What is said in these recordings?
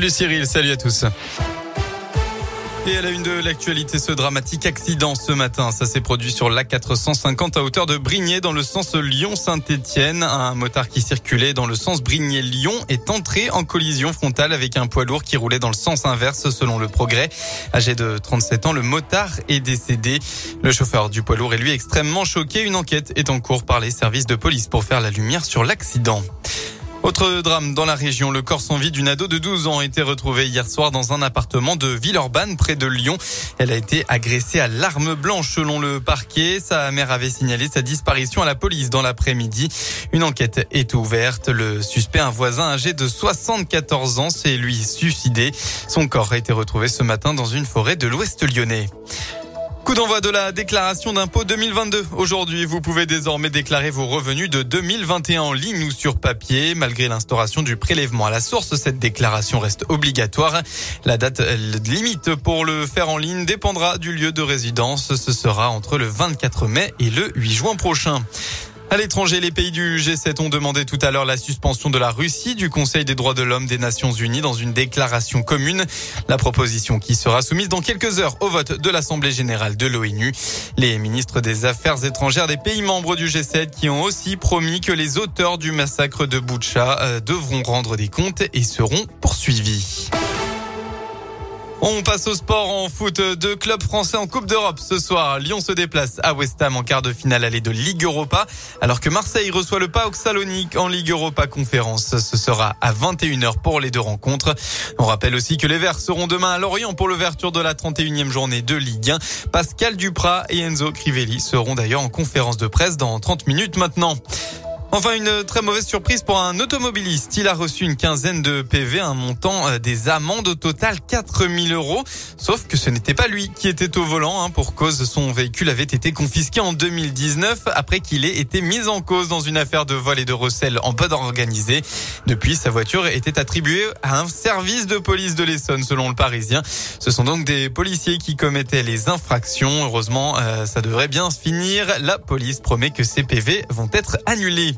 Salut Cyril, salut à tous. Et à la une de l'actualité, ce dramatique accident ce matin. Ça s'est produit sur l'A450 à hauteur de Brignais dans le sens Lyon-Saint-Etienne. Un motard qui circulait dans le sens Brignais-Lyon est entré en collision frontale avec un poids lourd qui roulait dans le sens inverse selon le progrès. Âgé de 37 ans, le motard est décédé. Le chauffeur du poids lourd est lui extrêmement choqué. Une enquête est en cours par les services de police pour faire la lumière sur l'accident. Autre drame dans la région, le corps sans vie d'une ado de 12 ans a été retrouvé hier soir dans un appartement de Villeurbanne près de Lyon. Elle a été agressée à l'arme blanche selon le parquet. Sa mère avait signalé sa disparition à la police dans l'après-midi. Une enquête est ouverte. Le suspect, un voisin âgé de 74 ans, s'est lui suicidé. Son corps a été retrouvé ce matin dans une forêt de l'ouest lyonnais. Coup d'envoi de la déclaration d'impôt 2022. Aujourd'hui, vous pouvez désormais déclarer vos revenus de 2021 en ligne ou sur papier. Malgré l'instauration du prélèvement à la source, cette déclaration reste obligatoire. La date limite pour le faire en ligne dépendra du lieu de résidence. Ce sera entre le 24 mai et le 8 juin prochain. À l'étranger, les pays du G7 ont demandé tout à l'heure la suspension de la Russie du Conseil des droits de l'homme des Nations Unies dans une déclaration commune. La proposition qui sera soumise dans quelques heures au vote de l'Assemblée générale de l'ONU. Les ministres des Affaires étrangères des pays membres du G7 qui ont aussi promis que les auteurs du massacre de Boucha euh, devront rendre des comptes et seront poursuivis. On passe au sport en foot. Deux clubs français en Coupe d'Europe ce soir. Lyon se déplace à West Ham en quart de finale allée de Ligue Europa, alors que Marseille reçoit le PAOK Salonique en Ligue Europa Conférence. Ce sera à 21h pour les deux rencontres. On rappelle aussi que les Verts seront demain à Lorient pour l'ouverture de la 31e journée de Ligue 1. Pascal Duprat et Enzo Crivelli seront d'ailleurs en conférence de presse dans 30 minutes maintenant. Enfin, une très mauvaise surprise pour un automobiliste. Il a reçu une quinzaine de PV, un montant euh, des amendes au total 4000 euros. Sauf que ce n'était pas lui qui était au volant. Hein, pour cause, son véhicule avait été confisqué en 2019 après qu'il ait été mis en cause dans une affaire de vol et de recel en bande organisée. Depuis, sa voiture était attribuée à un service de police de l'Essonne, selon le Parisien. Ce sont donc des policiers qui commettaient les infractions. Heureusement, euh, ça devrait bien se finir. La police promet que ces PV vont être annulés.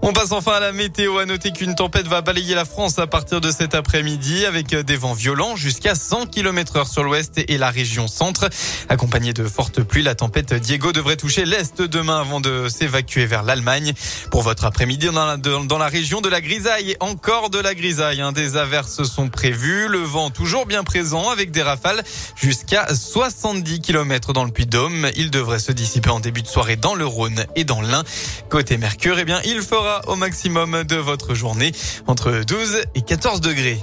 On passe enfin à la météo. À noter qu'une tempête va balayer la France à partir de cet après-midi avec des vents violents jusqu'à 100 km heure sur l'ouest et la région centre. Accompagnée de fortes pluies, la tempête Diego devrait toucher l'est demain avant de s'évacuer vers l'Allemagne. Pour votre après-midi, dans la, région de la grisaille, encore de la grisaille. Hein. Des averses sont prévues. Le vent toujours bien présent avec des rafales jusqu'à 70 km dans le Puy-de-Dôme. Il devrait se dissiper en début de soirée dans le Rhône et dans l'Ain. Côté Mercure, eh bien, il fera au maximum de votre journée entre 12 et 14 degrés.